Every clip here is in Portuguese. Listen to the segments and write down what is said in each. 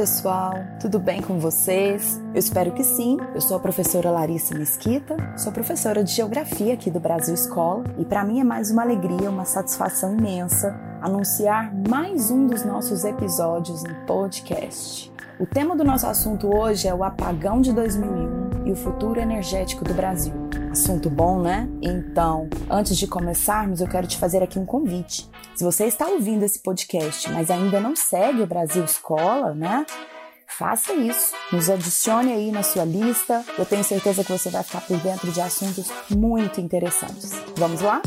pessoal, tudo bem com vocês? Eu espero que sim. Eu sou a professora Larissa Mesquita, sou professora de Geografia aqui do Brasil Escola e para mim é mais uma alegria, uma satisfação imensa anunciar mais um dos nossos episódios em podcast. O tema do nosso assunto hoje é o apagão de 2001 e o futuro energético do Brasil. Assunto bom, né? Então, antes de começarmos, eu quero te fazer aqui um convite. Se você está ouvindo esse podcast, mas ainda não segue o Brasil Escola, né? Faça isso. Nos adicione aí na sua lista. Eu tenho certeza que você vai ficar por dentro de assuntos muito interessantes. Vamos lá?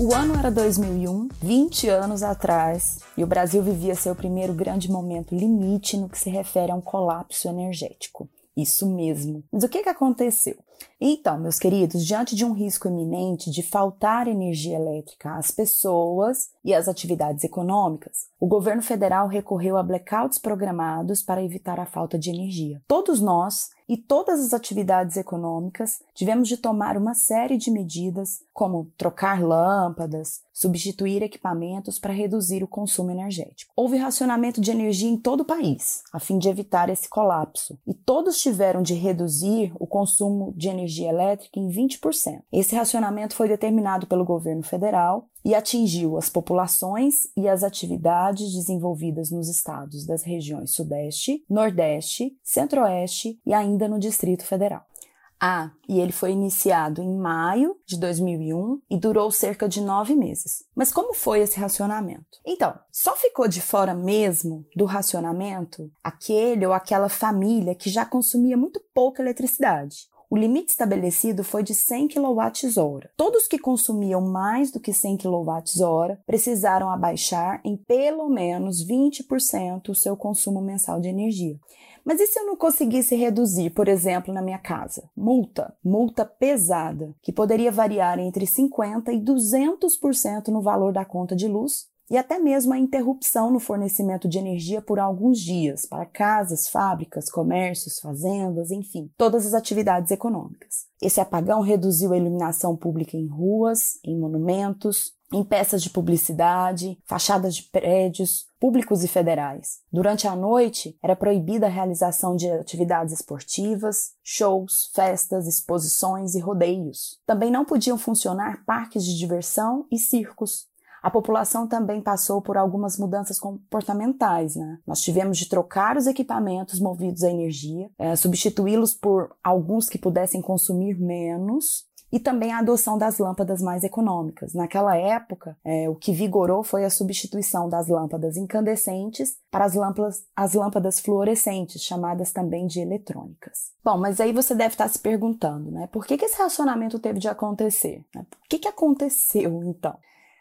O ano era 2001, 20 anos atrás, e o Brasil vivia seu primeiro grande momento limite no que se refere a um colapso energético. Isso mesmo. Mas o que, que aconteceu? Então, meus queridos, diante de um risco iminente de faltar energia elétrica às pessoas e às atividades econômicas, o governo federal recorreu a blackouts programados para evitar a falta de energia. Todos nós e todas as atividades econômicas tivemos de tomar uma série de medidas, como trocar lâmpadas, substituir equipamentos para reduzir o consumo energético. Houve racionamento de energia em todo o país, a fim de evitar esse colapso, e todos tiveram de reduzir o consumo de energia elétrica em 20%. Esse racionamento foi determinado pelo governo federal e atingiu as populações e as atividades desenvolvidas nos estados das regiões Sudeste, Nordeste, Centro-Oeste e ainda no Distrito Federal. Ah, e ele foi iniciado em maio de 2001 e durou cerca de nove meses. Mas como foi esse racionamento? Então, só ficou de fora mesmo do racionamento aquele ou aquela família que já consumia muito pouca eletricidade o limite estabelecido foi de 100 kWh. Todos que consumiam mais do que 100 kWh precisaram abaixar em pelo menos 20% o seu consumo mensal de energia. Mas e se eu não conseguisse reduzir, por exemplo, na minha casa? Multa, multa pesada, que poderia variar entre 50% e 200% no valor da conta de luz e até mesmo a interrupção no fornecimento de energia por alguns dias para casas, fábricas, comércios, fazendas, enfim, todas as atividades econômicas. Esse apagão reduziu a iluminação pública em ruas, em monumentos, em peças de publicidade, fachadas de prédios públicos e federais. Durante a noite, era proibida a realização de atividades esportivas, shows, festas, exposições e rodeios. Também não podiam funcionar parques de diversão e circos, a população também passou por algumas mudanças comportamentais. Né? Nós tivemos de trocar os equipamentos movidos à energia, é, substituí-los por alguns que pudessem consumir menos e também a adoção das lâmpadas mais econômicas. Naquela época, é, o que vigorou foi a substituição das lâmpadas incandescentes para as lâmpadas, as lâmpadas fluorescentes, chamadas também de eletrônicas. Bom, mas aí você deve estar se perguntando, né? Por que, que esse racionamento teve de acontecer? Né? O que, que aconteceu então?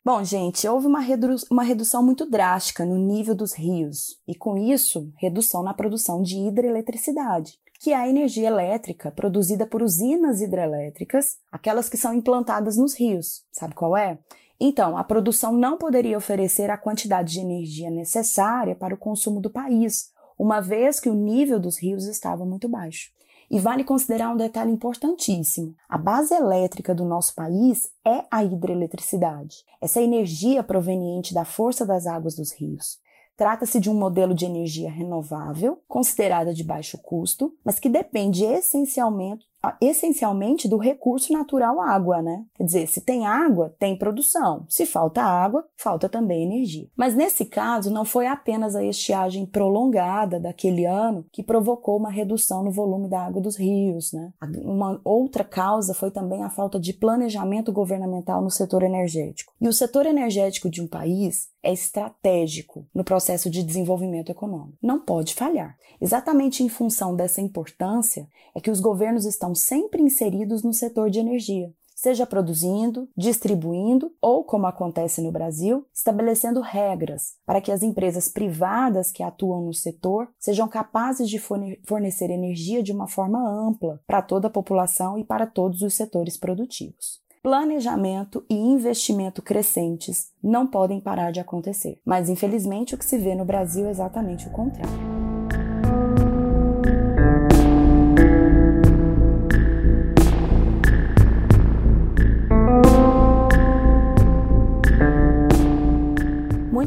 Bom, gente, houve uma, redu uma redução muito drástica no nível dos rios e, com isso, redução na produção de hidroeletricidade, que é a energia elétrica produzida por usinas hidrelétricas, aquelas que são implantadas nos rios. Sabe qual é? Então, a produção não poderia oferecer a quantidade de energia necessária para o consumo do país, uma vez que o nível dos rios estava muito baixo. E vale considerar um detalhe importantíssimo: a base elétrica do nosso país é a hidroeletricidade, essa energia proveniente da força das águas dos rios. Trata-se de um modelo de energia renovável, considerada de baixo custo, mas que depende essencialmente, essencialmente do recurso natural água, né? Quer dizer, se tem água, tem produção. Se falta água, falta também energia. Mas nesse caso, não foi apenas a estiagem prolongada daquele ano que provocou uma redução no volume da água dos rios, né? Uma outra causa foi também a falta de planejamento governamental no setor energético. E o setor energético de um país é estratégico no processo de desenvolvimento econômico. Não pode falhar. Exatamente em função dessa importância é que os governos estão sempre inseridos no setor de energia, seja produzindo, distribuindo ou, como acontece no Brasil, estabelecendo regras para que as empresas privadas que atuam no setor sejam capazes de fornecer energia de uma forma ampla para toda a população e para todos os setores produtivos. Planejamento e investimento crescentes não podem parar de acontecer, mas infelizmente o que se vê no Brasil é exatamente o contrário.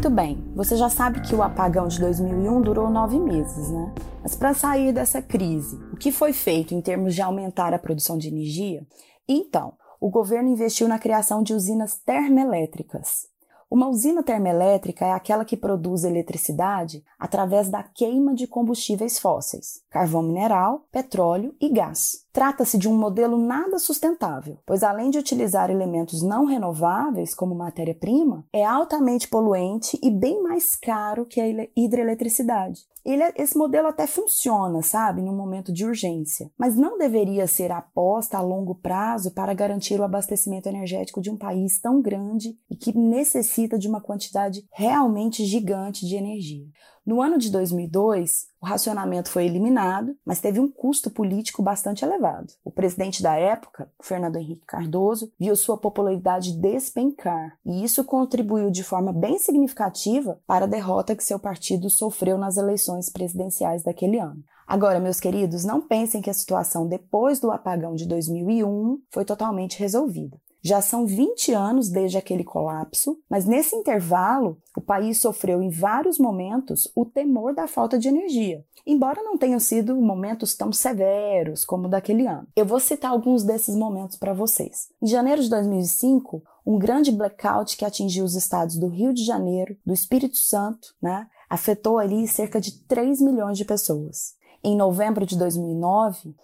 Bem, você já sabe que o apagão de 2001 durou nove meses, né? Mas para sair dessa crise, o que foi feito em termos de aumentar a produção de energia? Então, o governo investiu na criação de usinas termoelétricas. Uma usina termoelétrica é aquela que produz eletricidade através da queima de combustíveis fósseis, carvão mineral, petróleo e gás. Trata-se de um modelo nada sustentável, pois além de utilizar elementos não renováveis como matéria-prima, é altamente poluente e bem mais caro que a hidroeletricidade. Ele, é, esse modelo até funciona, sabe, num momento de urgência, mas não deveria ser aposta a longo prazo para garantir o abastecimento energético de um país tão grande e que necessita de uma quantidade realmente gigante de energia. No ano de 2002, o racionamento foi eliminado, mas teve um custo político bastante elevado. O presidente da época, Fernando Henrique Cardoso, viu sua popularidade despencar, e isso contribuiu de forma bem significativa para a derrota que seu partido sofreu nas eleições presidenciais daquele ano. Agora, meus queridos, não pensem que a situação depois do apagão de 2001 foi totalmente resolvida. Já são 20 anos desde aquele colapso, mas nesse intervalo, o país sofreu em vários momentos o temor da falta de energia, embora não tenham sido momentos tão severos como daquele ano. Eu vou citar alguns desses momentos para vocês. Em janeiro de 2005, um grande blackout que atingiu os estados do Rio de Janeiro, do Espírito Santo, né, afetou ali cerca de 3 milhões de pessoas. Em novembro de 2009,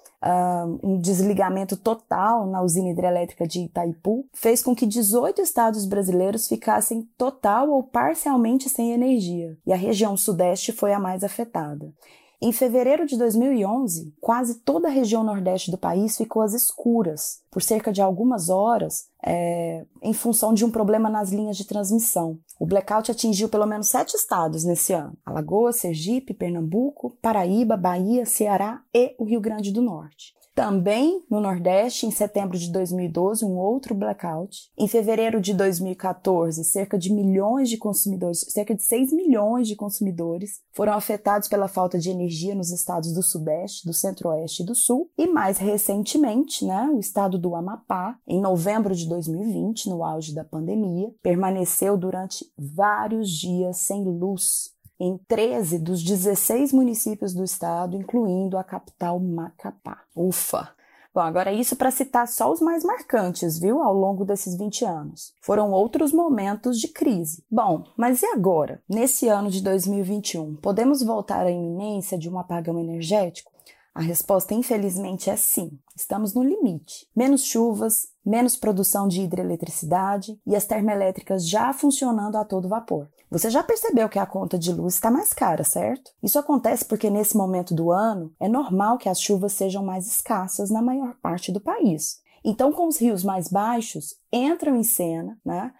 um desligamento total na usina hidrelétrica de Itaipu fez com que 18 estados brasileiros ficassem total ou parcialmente sem energia, e a região sudeste foi a mais afetada. Em fevereiro de 2011, quase toda a região nordeste do país ficou às escuras por cerca de algumas horas é, em função de um problema nas linhas de transmissão. O blackout atingiu pelo menos sete estados nesse ano: Alagoas, Sergipe, Pernambuco, Paraíba, Bahia, Ceará e o Rio Grande do Norte. Também no Nordeste, em setembro de 2012, um outro blackout. Em fevereiro de 2014, cerca de milhões de consumidores, cerca de 6 milhões de consumidores foram afetados pela falta de energia nos estados do Sudeste, do Centro-Oeste e do Sul. E mais recentemente, né, o estado do Amapá, em novembro de 2020, no auge da pandemia, permaneceu durante vários dias sem luz em 13 dos 16 municípios do estado, incluindo a capital Macapá. Ufa! Bom, agora isso para citar só os mais marcantes, viu, ao longo desses 20 anos. Foram outros momentos de crise. Bom, mas e agora? Nesse ano de 2021, podemos voltar à iminência de um apagão energético? A resposta, infelizmente, é sim. Estamos no limite. Menos chuvas, menos produção de hidroeletricidade e as termoelétricas já funcionando a todo vapor. Você já percebeu que a conta de luz está mais cara, certo? Isso acontece porque nesse momento do ano é normal que as chuvas sejam mais escassas na maior parte do país. Então, com os rios mais baixos, entram em cena né,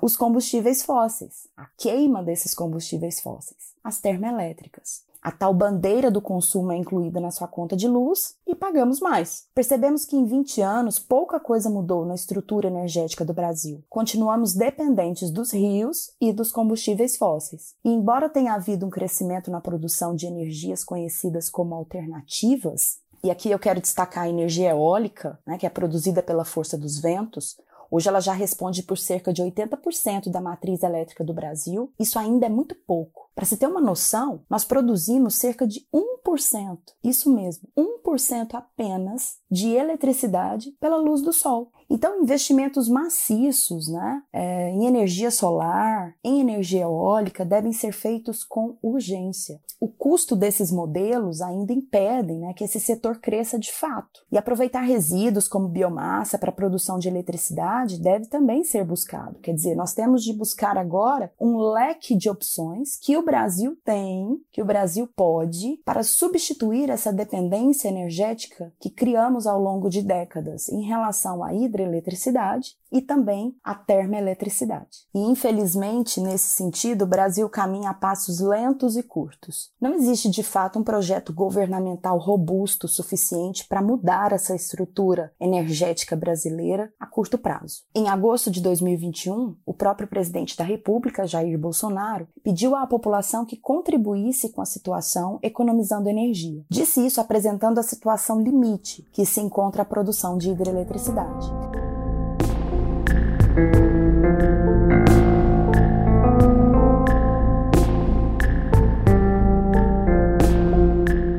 os combustíveis fósseis, a queima desses combustíveis fósseis, as termoelétricas. A tal bandeira do consumo é incluída na sua conta de luz e pagamos mais. Percebemos que em 20 anos pouca coisa mudou na estrutura energética do Brasil. Continuamos dependentes dos rios e dos combustíveis fósseis. E embora tenha havido um crescimento na produção de energias conhecidas como alternativas, e aqui eu quero destacar a energia eólica, né, que é produzida pela força dos ventos, Hoje ela já responde por cerca de 80% da matriz elétrica do Brasil. Isso ainda é muito pouco. Para se ter uma noção, nós produzimos cerca de 1%, isso mesmo, 1% apenas de eletricidade pela luz do sol. Então, investimentos maciços né, é, em energia solar, em energia eólica, devem ser feitos com urgência. O custo desses modelos ainda impedem né, que esse setor cresça de fato. E aproveitar resíduos como biomassa para a produção de eletricidade deve também ser buscado. Quer dizer, nós temos de buscar agora um leque de opções que o Brasil tem, que o Brasil pode, para substituir essa dependência energética que criamos ao longo de décadas em relação à hidroeletricidade e também à termoeletricidade. E infelizmente, nesse sentido, o Brasil caminha a passos lentos e curtos. Não existe de fato um projeto governamental robusto suficiente para mudar essa estrutura energética brasileira a curto prazo. Em agosto de 2021, o próprio presidente da República, Jair Bolsonaro, pediu à população que contribuísse com a situação, economizando energia. Disse isso apresentando a situação limite que se encontra a produção de hidroeletricidade.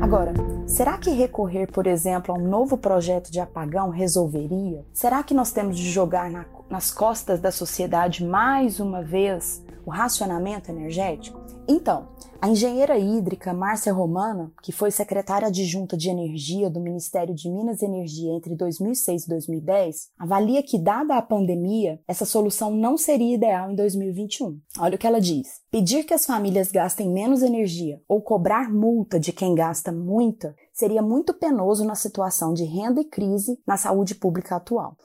Agora, será que recorrer, por exemplo, a um novo projeto de apagão resolveria? Será que nós temos de jogar na, nas costas da sociedade mais uma vez o racionamento energético? Então, a engenheira hídrica Márcia Romana, que foi secretária adjunta de Energia do Ministério de Minas e Energia entre 2006 e 2010, avalia que, dada a pandemia, essa solução não seria ideal em 2021. Olha o que ela diz: pedir que as famílias gastem menos energia ou cobrar multa de quem gasta muita seria muito penoso na situação de renda e crise na saúde pública atual.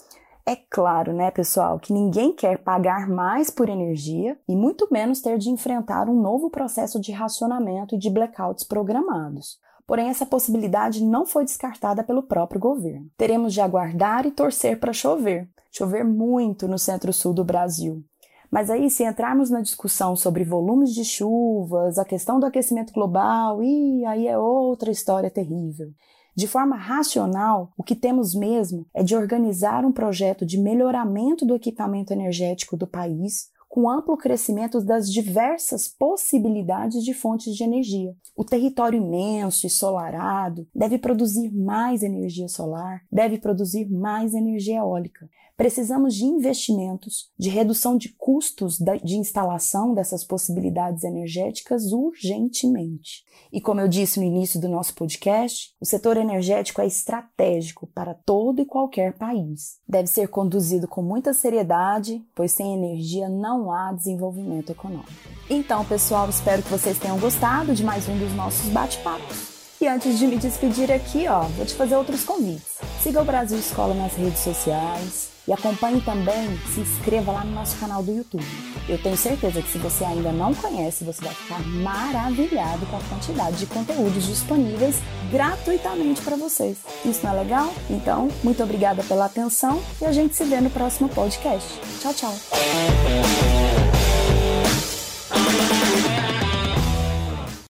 É claro, né, pessoal, que ninguém quer pagar mais por energia e muito menos ter de enfrentar um novo processo de racionamento e de blackouts programados. Porém, essa possibilidade não foi descartada pelo próprio governo. Teremos de aguardar e torcer para chover. Chover muito no centro-sul do Brasil. Mas aí, se entrarmos na discussão sobre volumes de chuvas, a questão do aquecimento global, e aí é outra história terrível. De forma racional, o que temos mesmo é de organizar um projeto de melhoramento do equipamento energético do país, com amplo crescimento das diversas possibilidades de fontes de energia. O território imenso e solarado deve produzir mais energia solar, deve produzir mais energia eólica. Precisamos de investimentos, de redução de custos de instalação dessas possibilidades energéticas urgentemente. E como eu disse no início do nosso podcast, o setor energético é estratégico para todo e qualquer país. Deve ser conduzido com muita seriedade, pois sem energia não há desenvolvimento econômico. Então, pessoal, espero que vocês tenham gostado de mais um dos nossos bate-papos. E antes de me despedir aqui, ó, vou te fazer outros convites. Siga o Brasil Escola nas redes sociais, e acompanhe também, se inscreva lá no nosso canal do YouTube. Eu tenho certeza que se você ainda não conhece, você vai ficar maravilhado com a quantidade de conteúdos disponíveis gratuitamente para vocês. Isso não é legal? Então, muito obrigada pela atenção e a gente se vê no próximo podcast. Tchau, tchau!